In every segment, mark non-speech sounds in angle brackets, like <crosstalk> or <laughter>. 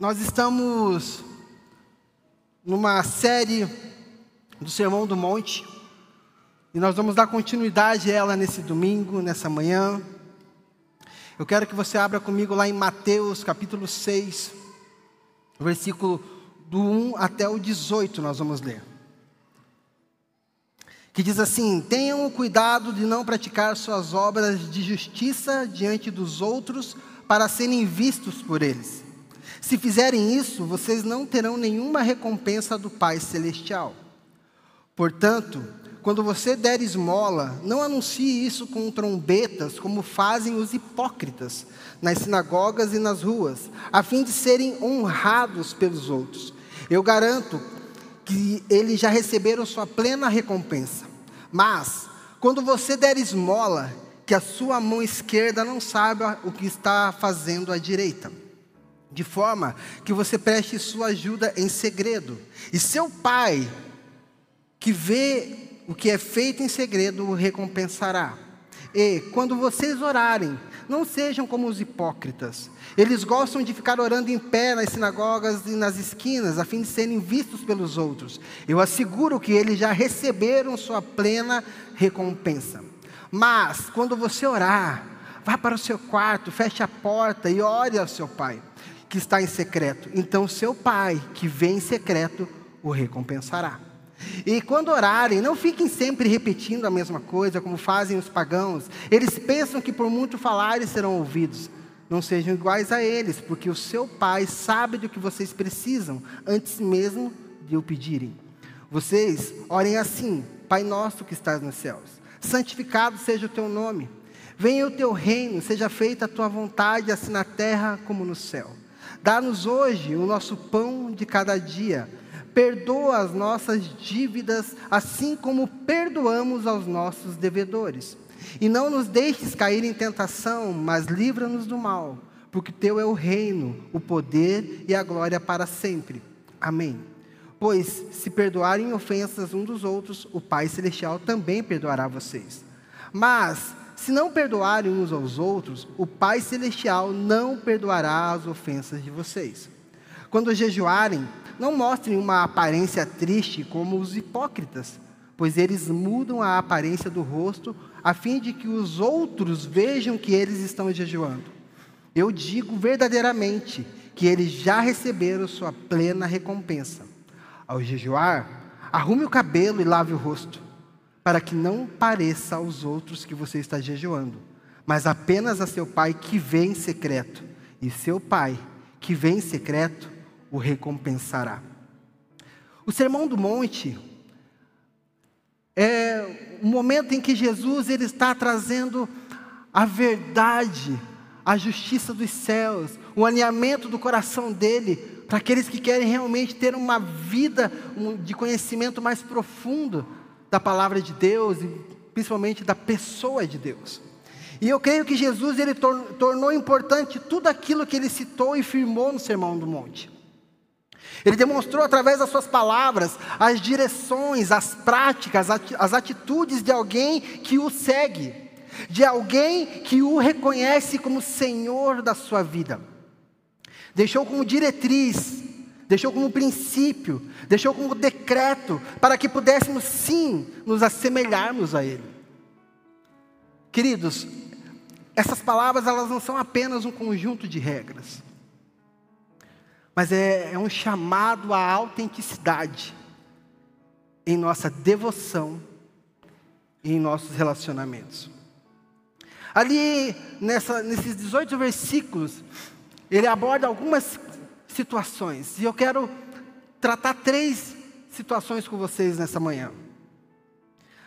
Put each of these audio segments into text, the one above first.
Nós estamos numa série do Sermão do Monte e nós vamos dar continuidade a ela nesse domingo, nessa manhã. Eu quero que você abra comigo lá em Mateus capítulo 6, versículo do 1 até o 18, nós vamos ler. Que diz assim: Tenham cuidado de não praticar suas obras de justiça diante dos outros para serem vistos por eles. Se fizerem isso, vocês não terão nenhuma recompensa do Pai Celestial. Portanto, quando você der esmola, não anuncie isso com trombetas, como fazem os hipócritas nas sinagogas e nas ruas, a fim de serem honrados pelos outros. Eu garanto que eles já receberam sua plena recompensa. Mas, quando você der esmola, que a sua mão esquerda não saiba o que está fazendo a direita de forma que você preste sua ajuda em segredo. E seu pai, que vê o que é feito em segredo, o recompensará. E quando vocês orarem, não sejam como os hipócritas. Eles gostam de ficar orando em pé nas sinagogas e nas esquinas, a fim de serem vistos pelos outros. Eu asseguro que eles já receberam sua plena recompensa. Mas, quando você orar, vá para o seu quarto, feche a porta e ore ao seu pai que está em secreto. Então seu pai, que vem em secreto, o recompensará. E quando orarem, não fiquem sempre repetindo a mesma coisa, como fazem os pagãos. Eles pensam que por muito falarem serão ouvidos. Não sejam iguais a eles, porque o seu pai sabe do que vocês precisam, antes mesmo de o pedirem. Vocês orem assim: Pai nosso que estás nos céus, santificado seja o teu nome. Venha o teu reino, seja feita a tua vontade, assim na terra como no céu. Dá-nos hoje o nosso pão de cada dia. Perdoa as nossas dívidas, assim como perdoamos aos nossos devedores. E não nos deixes cair em tentação, mas livra-nos do mal, porque teu é o reino, o poder e a glória para sempre. Amém. Pois se perdoarem ofensas uns dos outros, o Pai celestial também perdoará vocês. Mas se não perdoarem uns aos outros, o Pai Celestial não perdoará as ofensas de vocês. Quando jejuarem, não mostrem uma aparência triste como os hipócritas, pois eles mudam a aparência do rosto a fim de que os outros vejam que eles estão jejuando. Eu digo verdadeiramente que eles já receberam sua plena recompensa. Ao jejuar, arrume o cabelo e lave o rosto para que não pareça aos outros que você está jejuando, mas apenas a seu pai que vem em secreto, e seu pai que vem em secreto o recompensará. O Sermão do Monte é o momento em que Jesus ele está trazendo a verdade, a justiça dos céus, o alinhamento do coração dele para aqueles que querem realmente ter uma vida de conhecimento mais profundo da palavra de Deus e principalmente da pessoa de Deus. E eu creio que Jesus ele tor tornou importante tudo aquilo que ele citou e firmou no Sermão do Monte. Ele demonstrou através das suas palavras as direções, as práticas, as atitudes de alguém que o segue, de alguém que o reconhece como Senhor da sua vida. Deixou como diretriz deixou como princípio, deixou como decreto, para que pudéssemos sim nos assemelharmos a Ele. Queridos, essas palavras elas não são apenas um conjunto de regras, mas é, é um chamado à autenticidade em nossa devoção e em nossos relacionamentos. Ali, nessa, nesses 18 versículos, ele aborda algumas situações. E eu quero tratar três situações com vocês nessa manhã.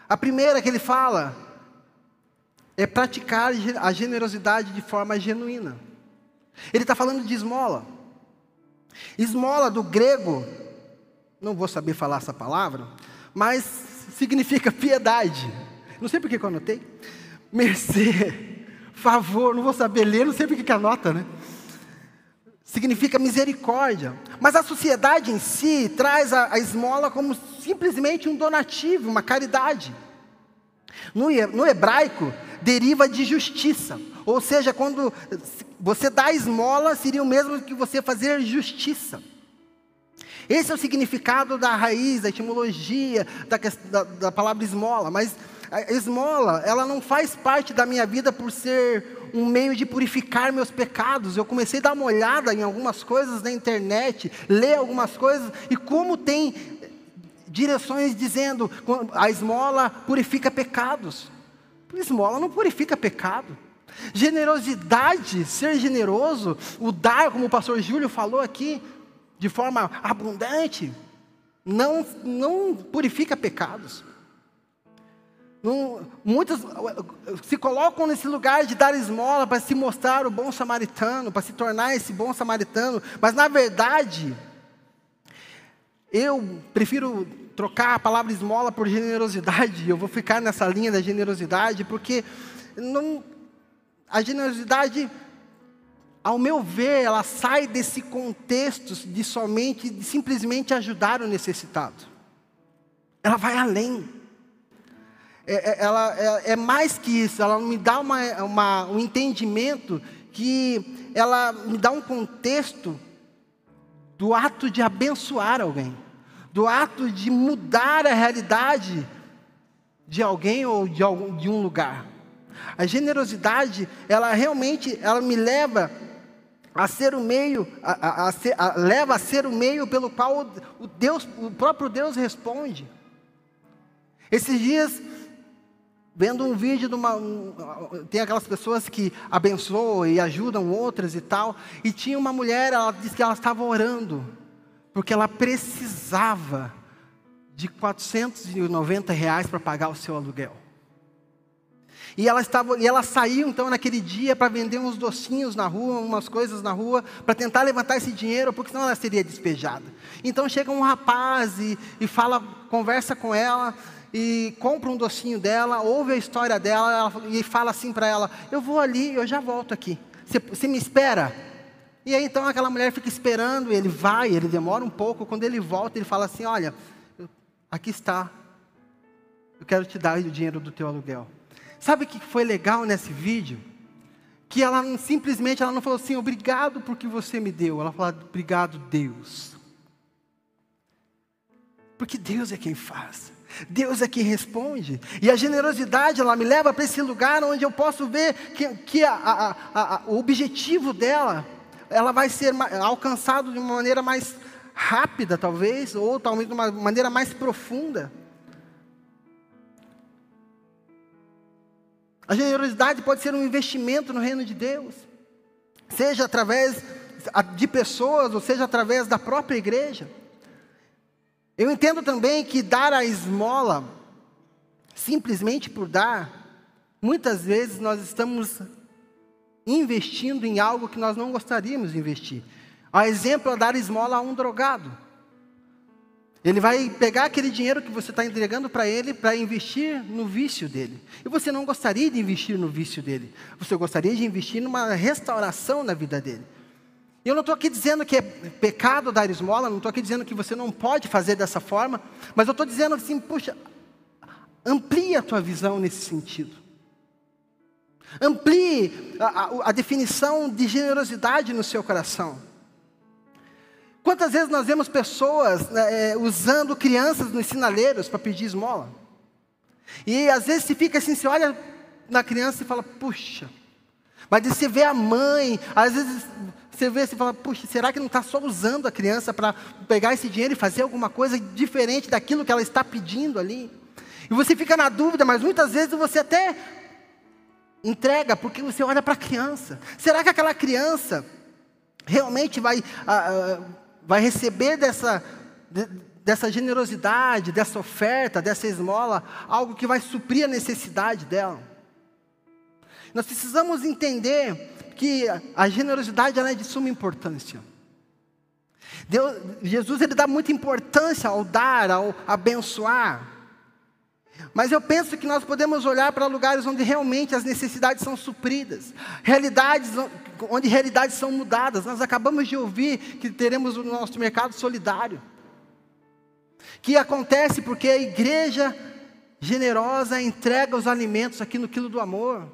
A primeira que ele fala é praticar a generosidade de forma genuína. Ele está falando de esmola. Esmola do grego, não vou saber falar essa palavra, mas significa piedade. Não sei por que eu anotei. Mercê, favor, não vou saber ler, não sei por que anota, né? Significa misericórdia. Mas a sociedade em si traz a, a esmola como simplesmente um donativo, uma caridade. No, no hebraico, deriva de justiça, Ou seja, quando você dá esmola, seria o mesmo que você fazer justiça. Esse é o significado da raiz, da etimologia da, da, da palavra esmola. Mas a esmola, ela não faz parte da minha vida por ser um meio de purificar meus pecados. Eu comecei a dar uma olhada em algumas coisas na internet, ler algumas coisas, e como tem direções dizendo a esmola purifica pecados. Esmola não purifica pecado. Generosidade, ser generoso, o dar, como o pastor Júlio falou aqui, de forma abundante, não, não purifica pecados. Não, muitos se colocam nesse lugar de dar esmola para se mostrar o bom samaritano, para se tornar esse bom samaritano, mas na verdade, eu prefiro trocar a palavra esmola por generosidade, eu vou ficar nessa linha da generosidade, porque não, a generosidade, ao meu ver, ela sai desse contexto de somente, de simplesmente ajudar o necessitado. Ela vai além é, é, ela é, é, mais que isso, ela me dá uma, uma, um entendimento que ela me dá um contexto do ato de abençoar alguém, do ato de mudar a realidade de alguém ou de, algum, de um lugar. A generosidade, ela realmente, ela me leva a ser o meio, a, a, a ser, leva a ser o meio pelo qual o, Deus, o próprio Deus responde. Esses dias vendo um vídeo de uma. Um, tem aquelas pessoas que abençoam e ajudam outras e tal. E tinha uma mulher, ela disse que ela estava orando, porque ela precisava de 490 reais para pagar o seu aluguel. E ela, estava, e ela saiu então naquele dia para vender uns docinhos na rua, umas coisas na rua, para tentar levantar esse dinheiro, porque senão ela seria despejada. Então chega um rapaz e, e fala, conversa com ela, e compra um docinho dela, ouve a história dela ela, e fala assim para ela: Eu vou ali, eu já volto aqui. Você, me espera? E aí então aquela mulher fica esperando, ele vai, ele demora um pouco. Quando ele volta, ele fala assim: Olha, aqui está, eu quero te dar o dinheiro do teu aluguel. Sabe o que foi legal nesse vídeo? Que ela simplesmente ela não falou assim, obrigado porque você me deu. Ela falou, obrigado, Deus. Porque Deus é quem faz. Deus é quem responde. E a generosidade, ela me leva para esse lugar onde eu posso ver que, que a, a, a, o objetivo dela, ela vai ser alcançado de uma maneira mais rápida, talvez, ou talvez de uma maneira mais profunda. A generosidade pode ser um investimento no reino de Deus, seja através de pessoas, ou seja através da própria igreja. Eu entendo também que dar a esmola, simplesmente por dar, muitas vezes nós estamos investindo em algo que nós não gostaríamos de investir. A exemplo é dar esmola a um drogado. Ele vai pegar aquele dinheiro que você está entregando para ele para investir no vício dele. E você não gostaria de investir no vício dele. Você gostaria de investir numa restauração na vida dele. Eu não estou aqui dizendo que é pecado dar esmola, não estou aqui dizendo que você não pode fazer dessa forma, mas eu estou dizendo assim, puxa, amplie a tua visão nesse sentido. Amplie a, a, a definição de generosidade no seu coração. Quantas vezes nós vemos pessoas né, é, usando crianças nos sinaleiros para pedir esmola? E às vezes se fica assim, você olha na criança e fala, puxa, mas você vê a mãe, às vezes você vê e fala, puxa, será que não está só usando a criança para pegar esse dinheiro e fazer alguma coisa diferente daquilo que ela está pedindo ali? E você fica na dúvida, mas muitas vezes você até entrega, porque você olha para a criança. Será que aquela criança realmente vai, ah, ah, vai receber dessa, de, dessa generosidade, dessa oferta, dessa esmola, algo que vai suprir a necessidade dela? Nós precisamos entender que a generosidade é de suma importância. Deus, Jesus ele dá muita importância ao dar, ao abençoar. Mas eu penso que nós podemos olhar para lugares onde realmente as necessidades são supridas, realidades onde realidades são mudadas. Nós acabamos de ouvir que teremos o nosso mercado solidário, que acontece porque a igreja generosa entrega os alimentos aqui no quilo do amor.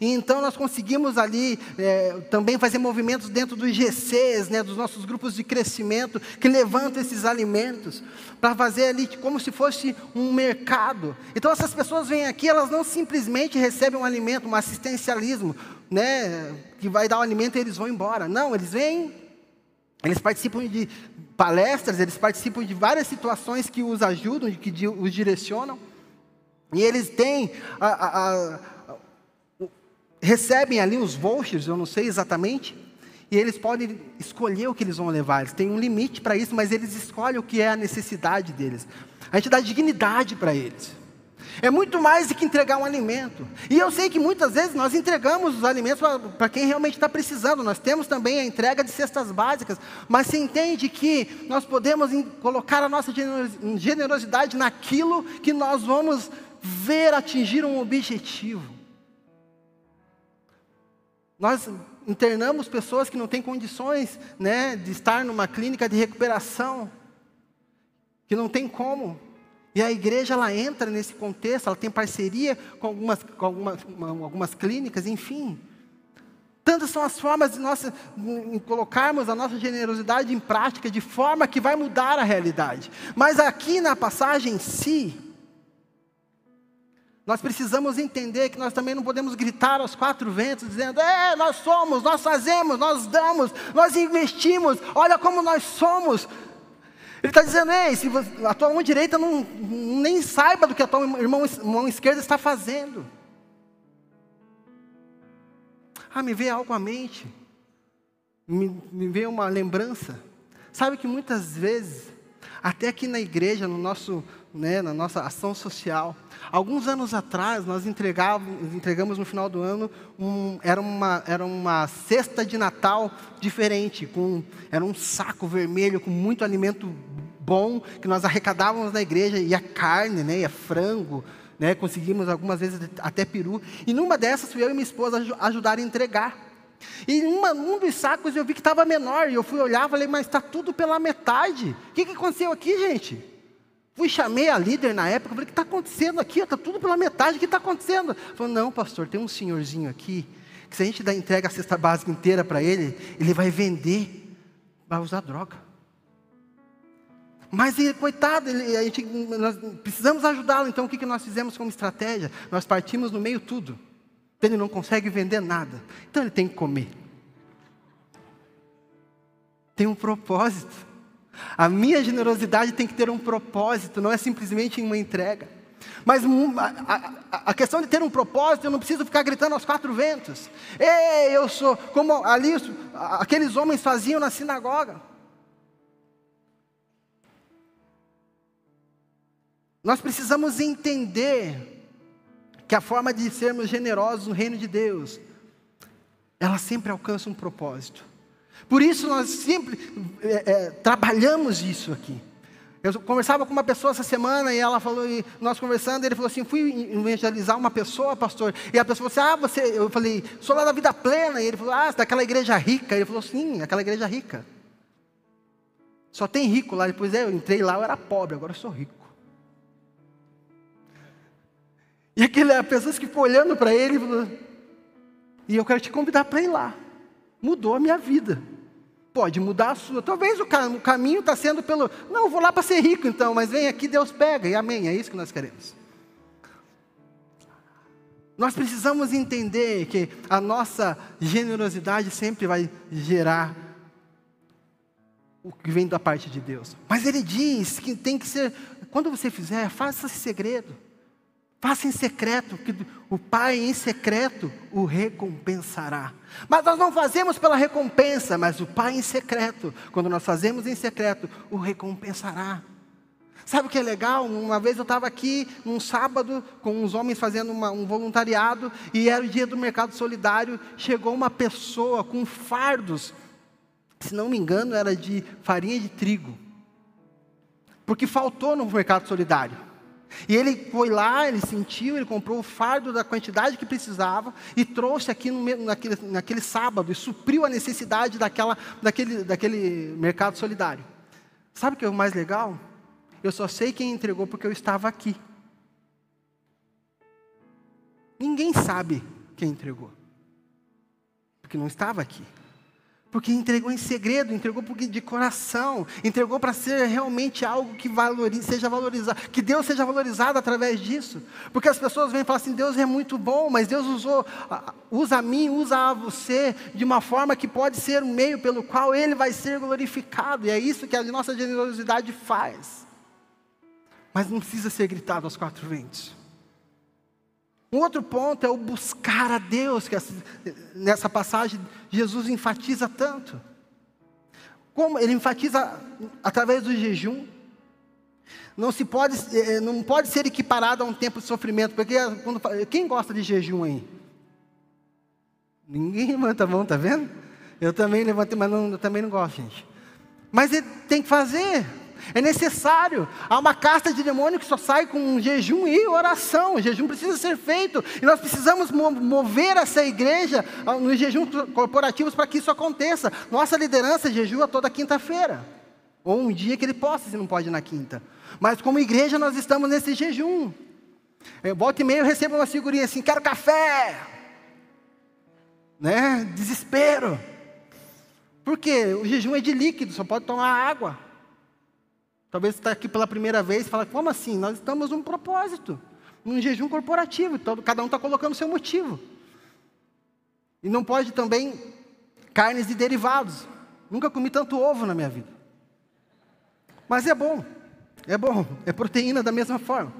E então nós conseguimos ali é, também fazer movimentos dentro dos GCs, né, dos nossos grupos de crescimento, que levantam esses alimentos, para fazer ali como se fosse um mercado. Então essas pessoas vêm aqui, elas não simplesmente recebem um alimento, um assistencialismo, né, que vai dar o alimento e eles vão embora. Não, eles vêm, eles participam de palestras, eles participam de várias situações que os ajudam, que os direcionam, e eles têm a, a, a recebem ali os vouchers, eu não sei exatamente, e eles podem escolher o que eles vão levar. Eles têm um limite para isso, mas eles escolhem o que é a necessidade deles. A gente dá dignidade para eles. É muito mais do que entregar um alimento. E eu sei que muitas vezes nós entregamos os alimentos para quem realmente está precisando. Nós temos também a entrega de cestas básicas. Mas você entende que nós podemos colocar a nossa generosidade naquilo que nós vamos ver atingir um objetivo. Nós internamos pessoas que não têm condições né, de estar numa clínica de recuperação, que não tem como. E a igreja ela entra nesse contexto, ela tem parceria com algumas, com algumas, algumas clínicas, enfim. Tantas são as formas de nós colocarmos a nossa generosidade em prática, de forma que vai mudar a realidade. Mas aqui na passagem em si, nós precisamos entender que nós também não podemos gritar aos quatro ventos, dizendo: é, nós somos, nós fazemos, nós damos, nós investimos, olha como nós somos. Ele está dizendo: ei, se a tua mão direita não, nem saiba do que a tua irmão, mão esquerda está fazendo. Ah, me veio algo à mente, me, me veio uma lembrança. Sabe que muitas vezes, até aqui na igreja, no nosso, né, na nossa ação social, Alguns anos atrás, nós entregamos no final do ano, um, era, uma, era uma cesta de Natal diferente, com, era um saco vermelho com muito alimento bom, que nós arrecadávamos na igreja, ia carne, né, ia frango, né, conseguimos algumas vezes até peru. E numa dessas, fui eu e minha esposa ajudar a entregar. E uma, um dos sacos eu vi que estava menor, e eu fui olhar e falei, mas está tudo pela metade. O que, que aconteceu aqui, gente? Fui, chamei a líder na época, falei, o que está acontecendo aqui? Está tudo pela metade, o que está acontecendo? Falou, não, pastor, tem um senhorzinho aqui, que se a gente dá, entrega a cesta básica inteira para ele, ele vai vender, vai usar droga. Mas, coitado, ele, a gente, nós precisamos ajudá-lo, então o que, que nós fizemos como estratégia? Nós partimos no meio tudo. Ele não consegue vender nada, então ele tem que comer. Tem um propósito. A minha generosidade tem que ter um propósito, não é simplesmente uma entrega. Mas a, a, a, questão de ter um propósito, eu não preciso ficar gritando aos quatro ventos. Ei, eu sou, como ali aqueles homens faziam na sinagoga. Nós precisamos entender que a forma de sermos generosos no reino de Deus, ela sempre alcança um propósito. Por isso nós sempre é, é, trabalhamos isso aqui. Eu conversava com uma pessoa essa semana e ela falou, e nós conversando, ele falou assim: fui evangelizar uma pessoa, pastor. E a pessoa falou assim: ah, você. Eu falei, sou lá da vida plena. E ele falou, ah, daquela igreja rica. E ele falou, sim, aquela igreja rica. Só tem rico lá. Depois é, eu entrei lá, eu era pobre, agora eu sou rico. E aquele, a pessoa que ficou olhando para ele e falou, e eu quero te convidar para ir lá. Mudou a minha vida pode mudar a sua. Talvez o, caminho está sendo pelo. Não, vou lá para ser rico então, mas vem aqui, Deus pega, e amém. É isso que nós queremos. Nós precisamos entender que a nossa generosidade sempre vai gerar o que vem da parte de Deus. Mas ele diz que tem que ser, quando você fizer, faça esse segredo. Faça em secreto, que o Pai em secreto o recompensará. Mas nós não fazemos pela recompensa, mas o Pai em secreto, quando nós fazemos em secreto, o recompensará. Sabe o que é legal? Uma vez eu estava aqui num sábado com uns homens fazendo uma, um voluntariado e era o dia do mercado solidário. Chegou uma pessoa com fardos, se não me engano, era de farinha de trigo, porque faltou no mercado solidário. E ele foi lá, ele sentiu, ele comprou o fardo da quantidade que precisava e trouxe aqui no, naquele, naquele sábado e supriu a necessidade daquela, daquele, daquele mercado solidário. Sabe o que é o mais legal? Eu só sei quem entregou porque eu estava aqui. Ninguém sabe quem entregou. Porque não estava aqui. Porque entregou em segredo, entregou de coração, entregou para ser realmente algo que valorize, seja valorizado, que Deus seja valorizado através disso. Porque as pessoas vêm e falam assim: Deus é muito bom, mas Deus usou, usa a mim, usa a você de uma forma que pode ser um meio pelo qual Ele vai ser glorificado. E é isso que a nossa generosidade faz. Mas não precisa ser gritado aos quatro ventos. Um outro ponto é o buscar a Deus, que nessa passagem Jesus enfatiza tanto. Como ele enfatiza através do jejum. Não se pode, eh, não pode ser equiparado a um tempo de sofrimento, porque quando, quem gosta de jejum aí? Ninguém <laughs> levanta a mão, tá vendo? Eu também levantei, mas não, eu também não gosto, gente. Mas ele tem que fazer. É necessário. Há uma casta de demônio que só sai com jejum e oração. O jejum precisa ser feito. E nós precisamos mover essa igreja ah, nos jejuns corporativos para que isso aconteça. Nossa liderança jejua toda quinta-feira. Ou um dia que ele possa, se não pode na quinta. Mas como igreja nós estamos nesse jejum. Eu, e meia eu recebo uma figurinha assim, quero café. Né? Desespero. Por quê? O jejum é de líquido, só pode tomar água. Talvez você está aqui pela primeira vez e fala, como assim? Nós estamos num propósito, num jejum corporativo, então cada um está colocando o seu motivo. E não pode também carnes e derivados. Nunca comi tanto ovo na minha vida. Mas é bom, é bom, é proteína da mesma forma.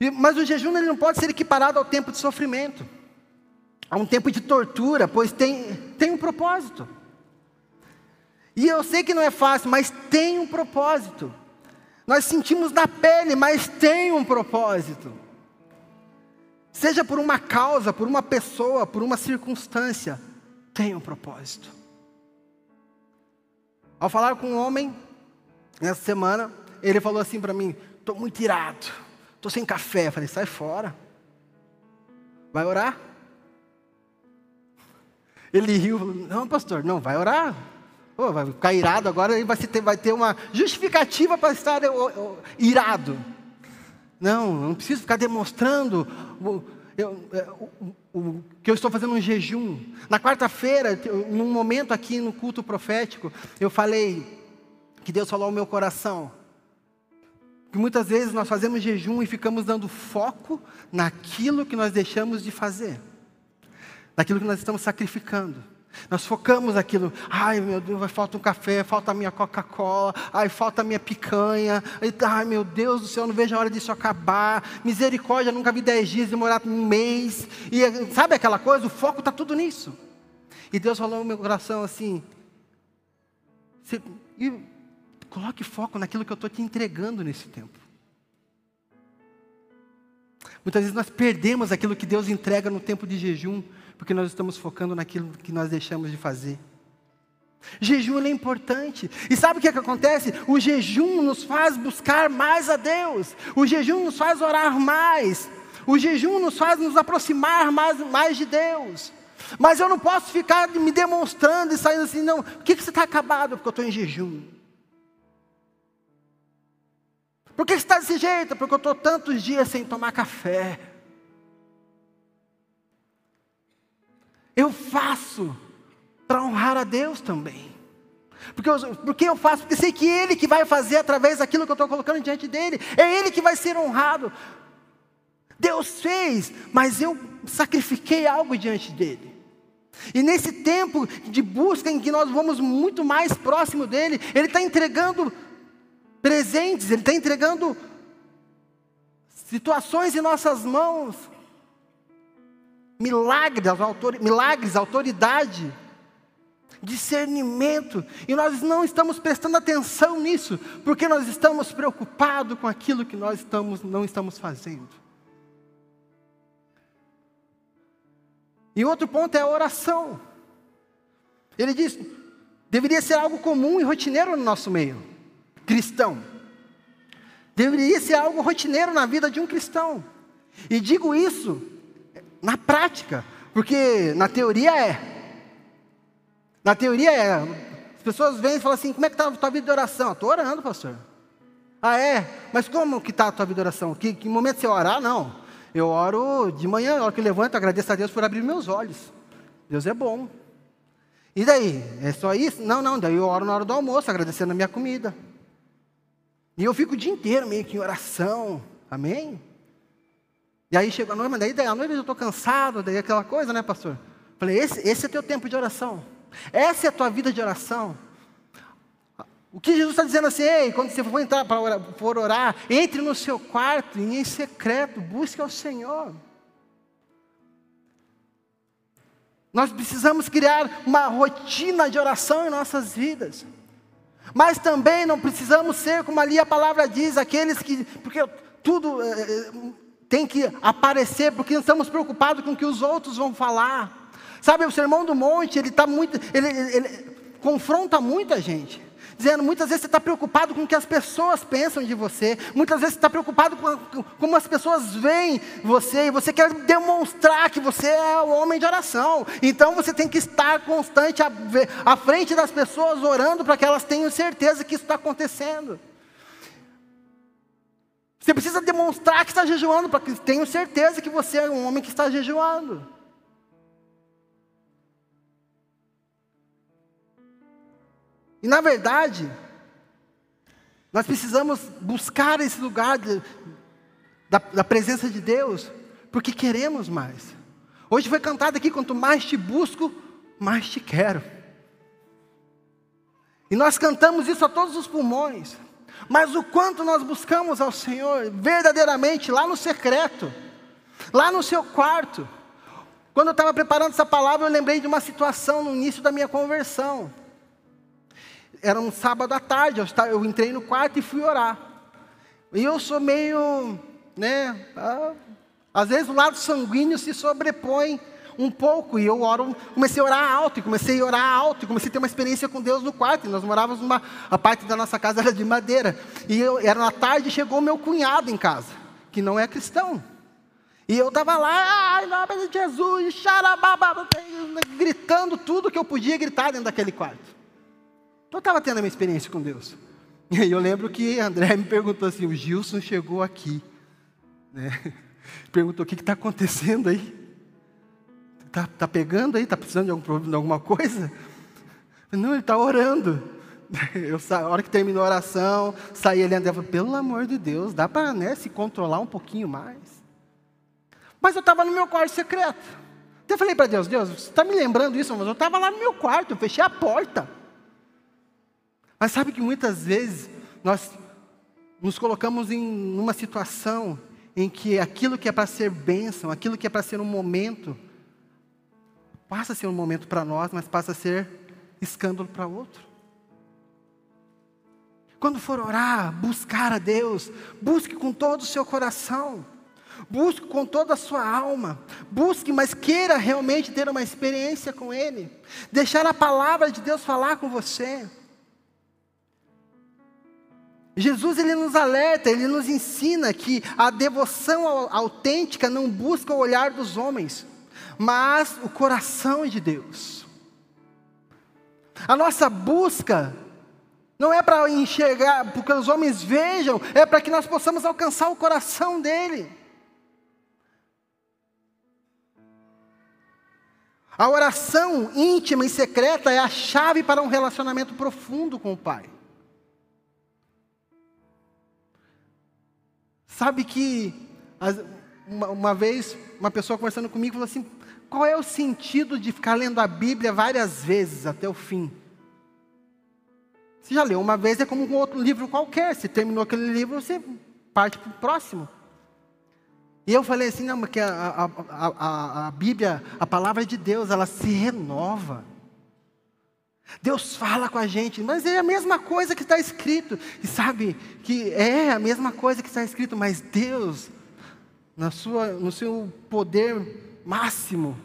E, mas o jejum ele não pode ser equiparado ao tempo de sofrimento, a um tempo de tortura, pois tem, tem um propósito. E eu sei que não é fácil, mas tem um propósito. Nós sentimos na pele, mas tem um propósito. Seja por uma causa, por uma pessoa, por uma circunstância, tem um propósito. Ao falar com um homem, nessa semana, ele falou assim para mim: estou muito irado, estou sem café. Eu falei: sai fora, vai orar? Ele riu, falou: não, pastor, não, vai orar. Oh, vai ficar irado agora e vai ter, vai ter uma justificativa para estar irado. Não, não preciso ficar demonstrando o, eu, é, o, o, que eu estou fazendo um jejum. Na quarta-feira, num momento aqui no culto profético, eu falei que Deus falou ao meu coração. Que muitas vezes nós fazemos jejum e ficamos dando foco naquilo que nós deixamos de fazer, naquilo que nós estamos sacrificando. Nós focamos aquilo, ai meu Deus, falta um café, falta a minha Coca-Cola, ai falta a minha picanha, ai meu Deus do céu, não vejo a hora disso acabar, misericórdia, nunca vi dez dias, demorar um mês, e sabe aquela coisa, o foco está tudo nisso. E Deus falou no meu coração assim, coloque foco naquilo que eu estou te entregando nesse tempo. Muitas vezes nós perdemos aquilo que Deus entrega no tempo de jejum, porque nós estamos focando naquilo que nós deixamos de fazer. Jejum é importante. E sabe o que, é que acontece? O jejum nos faz buscar mais a Deus. O jejum nos faz orar mais. O jejum nos faz nos aproximar mais, mais de Deus. Mas eu não posso ficar me demonstrando e saindo assim, não. Por que, que você está acabado? Porque eu estou em jejum. Por que você está desse jeito? Porque eu estou tantos dias sem tomar café. Eu faço para honrar a Deus também. Porque eu, porque eu faço? Porque sei que Ele que vai fazer através daquilo que eu estou colocando diante dEle. É Ele que vai ser honrado. Deus fez, mas eu sacrifiquei algo diante dEle. E nesse tempo de busca em que nós vamos muito mais próximo dEle, Ele está entregando presentes, Ele está entregando situações em nossas mãos milagres, autor, milagres, autoridade, discernimento, e nós não estamos prestando atenção nisso, porque nós estamos preocupados com aquilo que nós estamos, não estamos fazendo. E outro ponto é a oração. Ele diz: deveria ser algo comum e rotineiro no nosso meio, cristão. Deveria ser algo rotineiro na vida de um cristão. E digo isso na prática, porque na teoria é. Na teoria é. As pessoas vêm e falam assim: como é que está a tua vida de oração? Estou orando, pastor. Ah, é? Mas como que está a tua vida de oração? Que, que momento você orar? Não. eu oro de manhã, na hora que eu levanto, agradeço a Deus por abrir meus olhos. Deus é bom. E daí? É só isso? Não, não, daí eu oro na hora do almoço, agradecendo a minha comida. E eu fico o dia inteiro meio que em oração. Amém? E aí chega a noite, mas daí, daí à noite eu estou cansado, daí aquela coisa, né, pastor? Falei, esse, esse é teu tempo de oração. Essa é a tua vida de oração. O que Jesus está dizendo assim, ei, quando você for entrar para orar, orar, entre no seu quarto e em secreto, busque ao Senhor. Nós precisamos criar uma rotina de oração em nossas vidas. Mas também não precisamos ser, como ali a palavra diz, aqueles que. Porque tudo é, tem que aparecer, porque estamos preocupados com o que os outros vão falar. Sabe, o sermão do monte, ele está muito. Ele, ele, ele confronta muita gente dizendo: muitas vezes você está preocupado com o que as pessoas pensam de você, muitas vezes você está preocupado com como as pessoas veem você, e você quer demonstrar que você é o homem de oração. Então você tem que estar constante à, à frente das pessoas, orando para que elas tenham certeza que isso está acontecendo. Você precisa demonstrar que está jejuando, para que tenham certeza que você é um homem que está jejuando. E na verdade, nós precisamos buscar esse lugar de, da, da presença de Deus, porque queremos mais. Hoje foi cantado aqui: quanto mais te busco, mais te quero. E nós cantamos isso a todos os pulmões. Mas o quanto nós buscamos ao Senhor verdadeiramente lá no secreto, lá no seu quarto. Quando eu estava preparando essa palavra, eu lembrei de uma situação no início da minha conversão era um sábado à tarde, eu, entrei no quarto e fui orar. E eu sou meio, né, ah, às vezes o lado sanguíneo se sobrepõe um pouco, e eu oro, comecei a orar alto, e comecei a orar alto, e comecei a ter uma experiência com Deus no quarto, e nós morávamos numa, a parte da nossa casa era de madeira, e eu, era na tarde, chegou meu cunhado em casa, que não é cristão, e eu estava lá, ai, em nome de Jesus, gritando tudo que eu podia gritar dentro daquele quarto. Eu estava tendo a minha experiência com Deus. E aí eu lembro que André me perguntou assim: o Gilson chegou aqui. Né? <laughs> Perguntou: o que está acontecendo aí? Está tá pegando aí? Está precisando de, algum, de alguma coisa? <laughs> Não, ele está orando. <laughs> Eu, a hora que terminou a oração, saí André falou: pelo amor de Deus, dá para né, se controlar um pouquinho mais. Mas eu estava no meu quarto secreto. Então eu falei para Deus: Deus, você está me lembrando isso? Mas eu estava lá no meu quarto, eu fechei a porta. Mas sabe que muitas vezes nós nos colocamos em uma situação em que aquilo que é para ser bênção, aquilo que é para ser um momento, passa a ser um momento para nós, mas passa a ser escândalo para outro. Quando for orar, buscar a Deus, busque com todo o seu coração, busque com toda a sua alma, busque, mas queira realmente ter uma experiência com Ele, deixar a palavra de Deus falar com você. Jesus ele nos alerta, ele nos ensina que a devoção autêntica não busca o olhar dos homens, mas o coração de Deus. A nossa busca não é para enxergar, porque os homens vejam, é para que nós possamos alcançar o coração dele. A oração íntima e secreta é a chave para um relacionamento profundo com o Pai. Sabe que uma, uma vez uma pessoa conversando comigo falou assim: qual é o sentido de ficar lendo a Bíblia várias vezes até o fim? Você já leu uma vez, é como um outro livro qualquer. Você terminou aquele livro, você parte para o próximo. E eu falei assim, não, porque a, a, a, a, Bíblia, a palavra de Deus, ela se renova. Deus fala com a gente, mas é a mesma coisa que está escrito. E sabe que é a mesma coisa que está escrito, mas Deus, na sua, no seu poder máximo,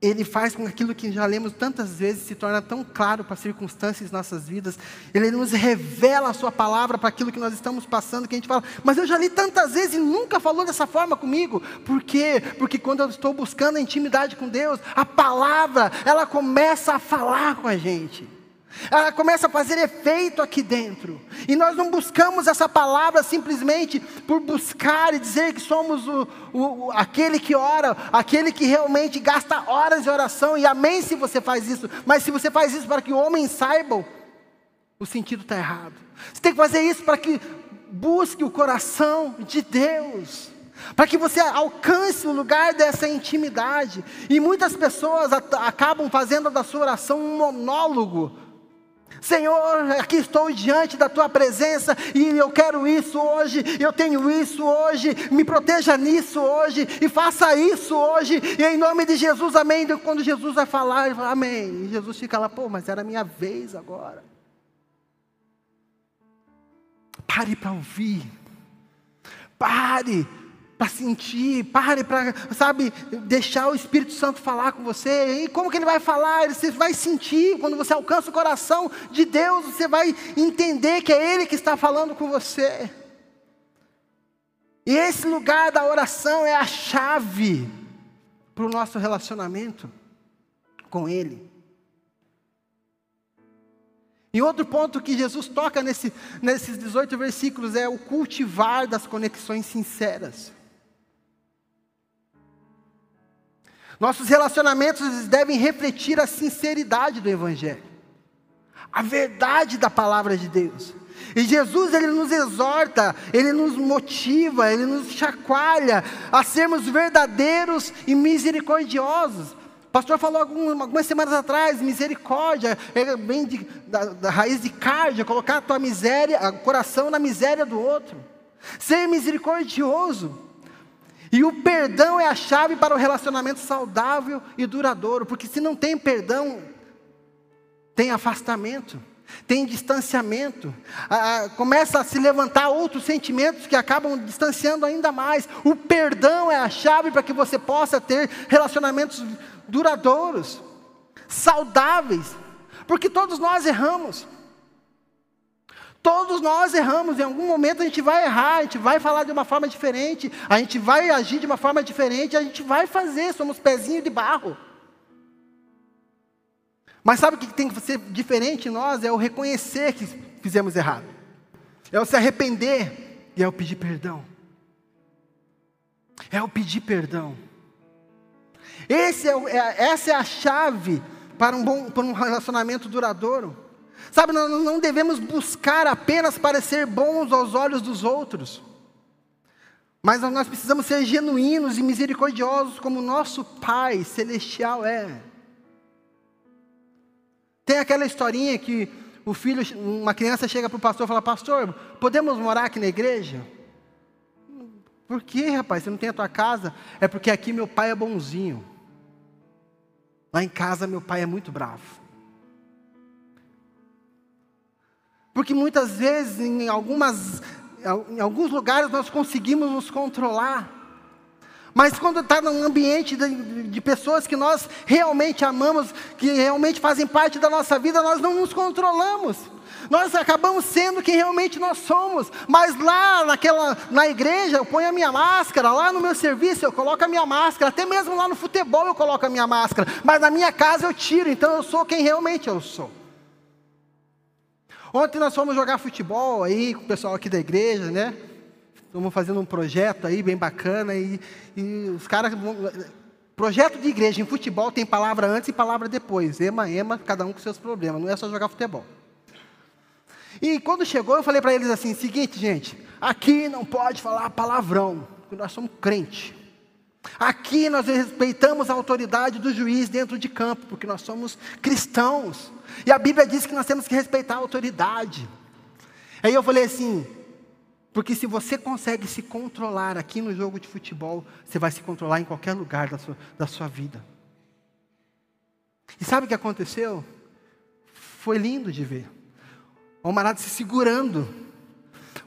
ele faz com que aquilo que já lemos tantas vezes se torna tão claro para as circunstâncias de nossas vidas. Ele nos revela a sua palavra para aquilo que nós estamos passando, que a gente fala, mas eu já li tantas vezes e nunca falou dessa forma comigo. Por quê? Porque quando eu estou buscando a intimidade com Deus, a palavra, ela começa a falar com a gente. Ela começa a fazer efeito aqui dentro. E nós não buscamos essa palavra simplesmente por buscar e dizer que somos o, o, aquele que ora, aquele que realmente gasta horas de oração. E amém se você faz isso. Mas se você faz isso para que homens saibam, o sentido está errado. Você tem que fazer isso para que busque o coração de Deus para que você alcance o lugar dessa intimidade. E muitas pessoas acabam fazendo da sua oração um monólogo. Senhor, aqui estou diante da tua presença e eu quero isso hoje, eu tenho isso hoje, me proteja nisso hoje e faça isso hoje, e em nome de Jesus, amém. Quando Jesus vai falar, fala, amém. E Jesus fica lá, pô, mas era minha vez agora. Pare para ouvir, pare para sentir, pare para, sabe, deixar o Espírito Santo falar com você. E como que ele vai falar? Você vai sentir, quando você alcança o coração de Deus, você vai entender que é Ele que está falando com você. E esse lugar da oração é a chave para o nosso relacionamento com Ele. E outro ponto que Jesus toca nesse, nesses 18 versículos é o cultivar das conexões sinceras. Nossos relacionamentos devem refletir a sinceridade do Evangelho, a verdade da palavra de Deus. E Jesus, ele nos exorta, ele nos motiva, ele nos chacoalha a sermos verdadeiros e misericordiosos. O pastor falou algumas, semanas atrás, misericórdia, é vem de, da, da, raiz de cardia, colocar a tua miséria, o coração na miséria do outro. Ser misericordioso. E o perdão é a chave para o relacionamento saudável e duradouro, porque se não tem perdão, tem afastamento, tem distanciamento, começa a se levantar outros sentimentos que acabam distanciando ainda mais. O perdão é a chave para que você possa ter relacionamentos duradouros, saudáveis, porque todos nós erramos. Todos nós erramos, em algum momento a gente vai errar, a gente vai falar de uma forma diferente, a gente vai agir de uma forma diferente, a gente vai fazer, somos pezinho de barro. Mas sabe o que tem que ser diferente em nós? É o reconhecer que fizemos errado, é o se arrepender e é o pedir perdão. É o pedir perdão. É, é, essa é a chave para um, bom, para um relacionamento duradouro. Sabe, nós não devemos buscar apenas parecer bons aos olhos dos outros, mas nós precisamos ser genuínos e misericordiosos como nosso Pai Celestial é. Tem aquela historinha que o filho, uma criança chega para o pastor e fala: Pastor, podemos morar aqui na igreja? Por que, rapaz? Você não tem a tua casa? É porque aqui meu pai é bonzinho. Lá em casa meu pai é muito bravo. Porque muitas vezes, em, algumas, em alguns lugares, nós conseguimos nos controlar. Mas quando está num ambiente de, de, pessoas que nós realmente amamos, que realmente fazem parte da nossa vida, nós não nos controlamos. Nós acabamos sendo quem realmente nós somos. Mas lá naquela, na igreja eu ponho a minha máscara, lá no meu serviço eu coloco a minha máscara, até mesmo lá no futebol eu coloco a minha máscara. Mas na minha casa eu tiro, então eu sou quem realmente eu sou. Ontem nós fomos jogar futebol aí com o pessoal aqui da igreja, né? Estamos fazendo um projeto aí bem bacana e, e os caras. Projeto de igreja em futebol tem palavra antes e palavra depois. Ema, ema, cada um com seus problemas. Não é só jogar futebol. E quando chegou, eu falei para eles assim: seguinte, gente, aqui não pode falar palavrão, porque nós somos crente. Aqui nós respeitamos a autoridade do juiz dentro de campo, porque nós somos cristãos. E a Bíblia diz que nós temos que respeitar a autoridade. Aí eu falei assim: porque se você consegue se controlar aqui no jogo de futebol, você vai se controlar em qualquer lugar da sua, da sua vida. E sabe o que aconteceu? Foi lindo de ver. O marado se segurando.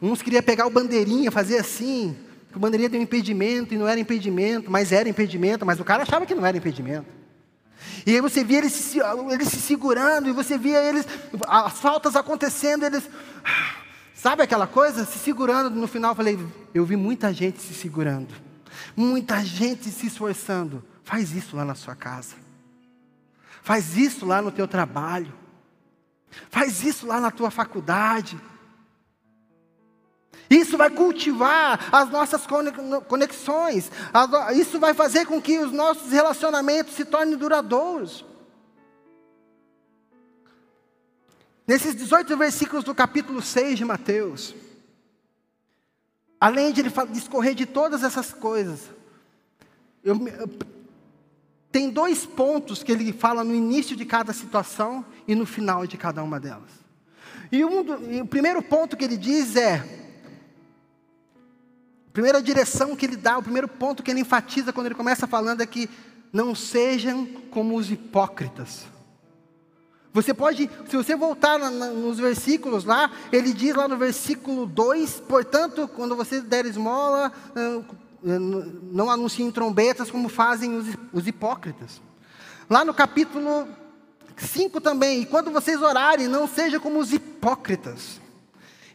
Uns queriam pegar o bandeirinha, fazer assim, que o bandeirinha tem um impedimento e não era impedimento, mas era impedimento, mas o cara achava que não era impedimento. E aí você via eles se, eles se segurando, e você via eles, as faltas acontecendo, eles. Sabe aquela coisa? Se segurando. No final eu falei, eu vi muita gente se segurando, muita gente se esforçando. Faz isso lá na sua casa. Faz isso lá no teu trabalho. Faz isso lá na tua faculdade. Isso vai cultivar as nossas conexões. Isso vai fazer com que os nossos relacionamentos se tornem duradouros. Nesses 18 versículos do capítulo 6 de Mateus, além de ele discorrer de todas essas coisas, eu, eu, tem dois pontos que ele fala no início de cada situação e no final de cada uma delas. E, um do, e o primeiro ponto que ele diz é: a primeira direção que ele dá, o primeiro ponto que ele enfatiza quando ele começa falando é que não sejam como os hipócritas. Você pode, se você voltar nos versículos lá, ele diz lá no versículo 2: portanto, quando você der esmola, não anunciem trombetas como fazem os, os hipócritas. Lá no capítulo 5 também, e quando vocês orarem, não seja como os hipócritas.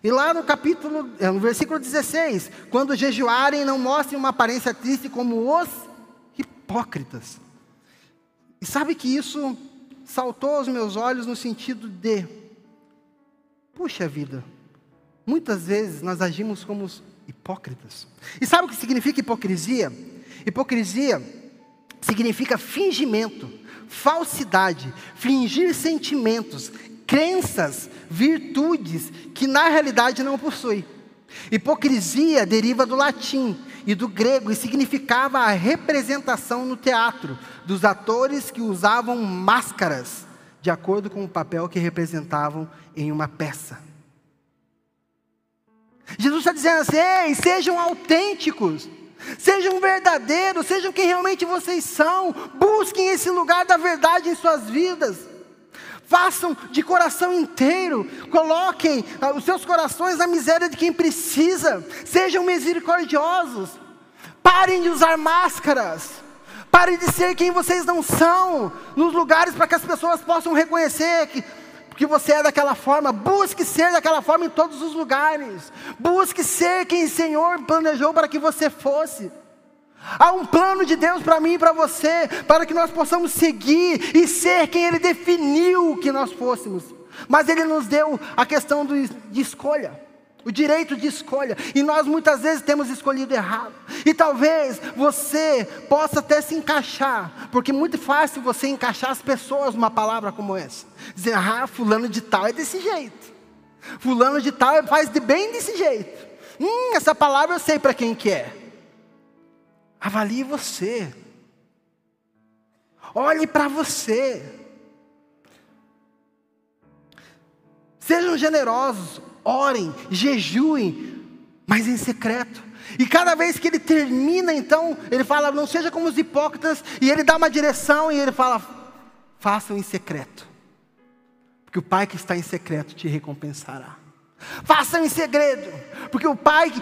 E lá no capítulo, é, no versículo 16, quando jejuarem, não mostrem uma aparência triste como os hipócritas. E sabe que isso saltou aos meus olhos no sentido de: puxa vida, muitas vezes nós agimos como os hipócritas. E sabe o que significa hipocrisia? Hipocrisia significa fingimento, falsidade, fingir sentimentos, crenças, virtudes que na realidade não possui. Hipocrisia deriva do latim e do grego e significava a representação no teatro dos atores que usavam máscaras de acordo com o papel que representavam em uma peça. Jesus está dizendo assim: Ei, sejam autênticos, sejam verdadeiros, sejam quem realmente vocês são, busquem esse lugar da verdade em suas vidas. Façam de coração inteiro, coloquem ah, os seus corações na miséria de quem precisa, sejam misericordiosos, parem de usar máscaras, parem de ser quem vocês não são, nos lugares para que as pessoas possam reconhecer que, que você é daquela forma, busque ser daquela forma em todos os lugares, busque ser quem o Senhor planejou para que você fosse. Há um plano de Deus para mim e para você, para que nós possamos seguir e ser quem Ele definiu que nós fôssemos. Mas Ele nos deu a questão do, de escolha, o direito de escolha, e nós muitas vezes temos escolhido errado. E talvez você possa até se encaixar, porque é muito fácil você encaixar as pessoas numa palavra como essa. Dizer, ah, fulano de tal é desse jeito. Fulano de tal faz de bem desse jeito. Hum, essa palavra eu sei para quem que é. Avalie você. Olhe para você. Sejam generosos, orem, jejuem, mas em secreto. E cada vez que ele termina, então, ele fala: não seja como os hipócritas, e ele dá uma direção e ele fala: façam em secreto, porque o Pai que está em secreto te recompensará. Façam em segredo, porque o Pai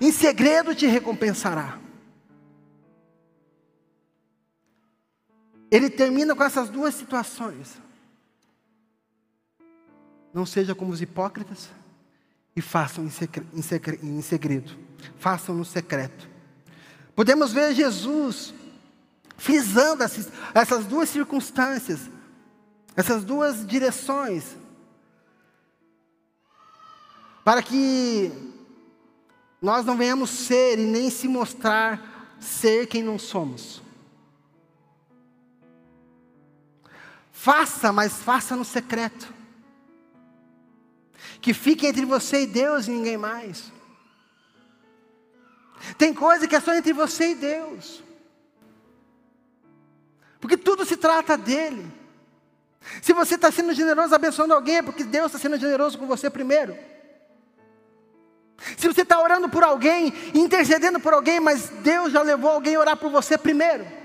em segredo te recompensará. Ele termina com essas duas situações. Não seja como os hipócritas e façam em segredo, façam no secreto. Podemos ver Jesus frisando essas duas circunstâncias, essas duas direções, para que nós não venhamos ser e nem se mostrar ser quem não somos. Faça, mas faça no secreto. Que fique entre você e Deus e ninguém mais. Tem coisa que é só entre você e Deus. Porque tudo se trata dele. Se você está sendo generoso abençoando alguém, é porque Deus está sendo generoso com você primeiro. Se você está orando por alguém, intercedendo por alguém, mas Deus já levou alguém a orar por você primeiro.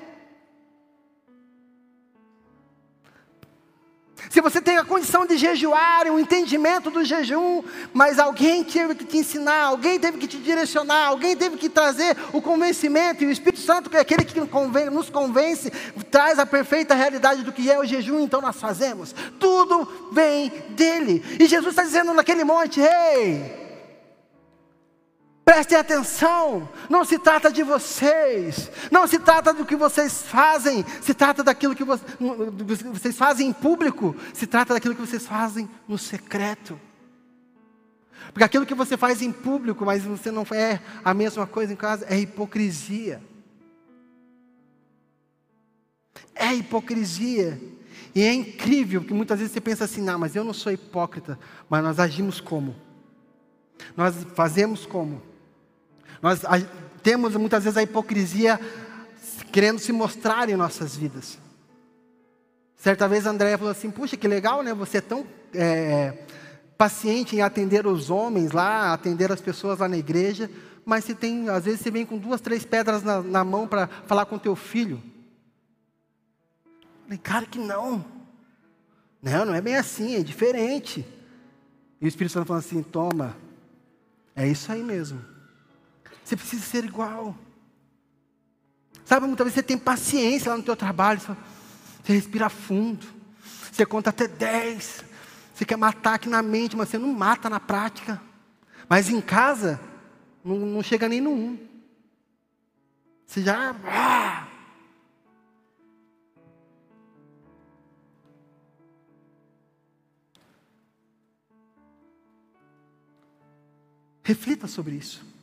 Se você tem a condição de jejuar, o entendimento do jejum, mas alguém teve que te ensinar, alguém teve que te direcionar, alguém teve que trazer o convencimento, e o Espírito Santo, que é aquele que nos convence, traz a perfeita realidade do que é o jejum, então nós fazemos. Tudo vem dele. E Jesus está dizendo naquele monte: Ei, Prestem atenção, não se trata de vocês, não se trata do que vocês fazem, se trata daquilo que vocês fazem em público, se trata daquilo que vocês fazem no secreto. Porque aquilo que você faz em público, mas você não é a mesma coisa em casa, é hipocrisia. É hipocrisia. E é incrível que muitas vezes você pensa assim: não, mas eu não sou hipócrita, mas nós agimos como? Nós fazemos como? Nós temos muitas vezes a hipocrisia querendo se mostrar em nossas vidas. Certa vez a Andréia falou assim: puxa, que legal, né? Você é tão é, paciente em atender os homens lá, atender as pessoas lá na igreja, mas você tem, às vezes você vem com duas, três pedras na, na mão para falar com teu filho. Falei, cara, que não. Não, não é bem assim, é diferente. E o Espírito Santo falando assim: toma, é isso aí mesmo. Você precisa ser igual. Sabe, muitas vezes você tem paciência lá no teu trabalho, você respira fundo, você conta até dez, você quer matar aqui na mente, mas você não mata na prática. Mas em casa, não, não chega nem no um. Você já. Ah, Reflita sobre isso.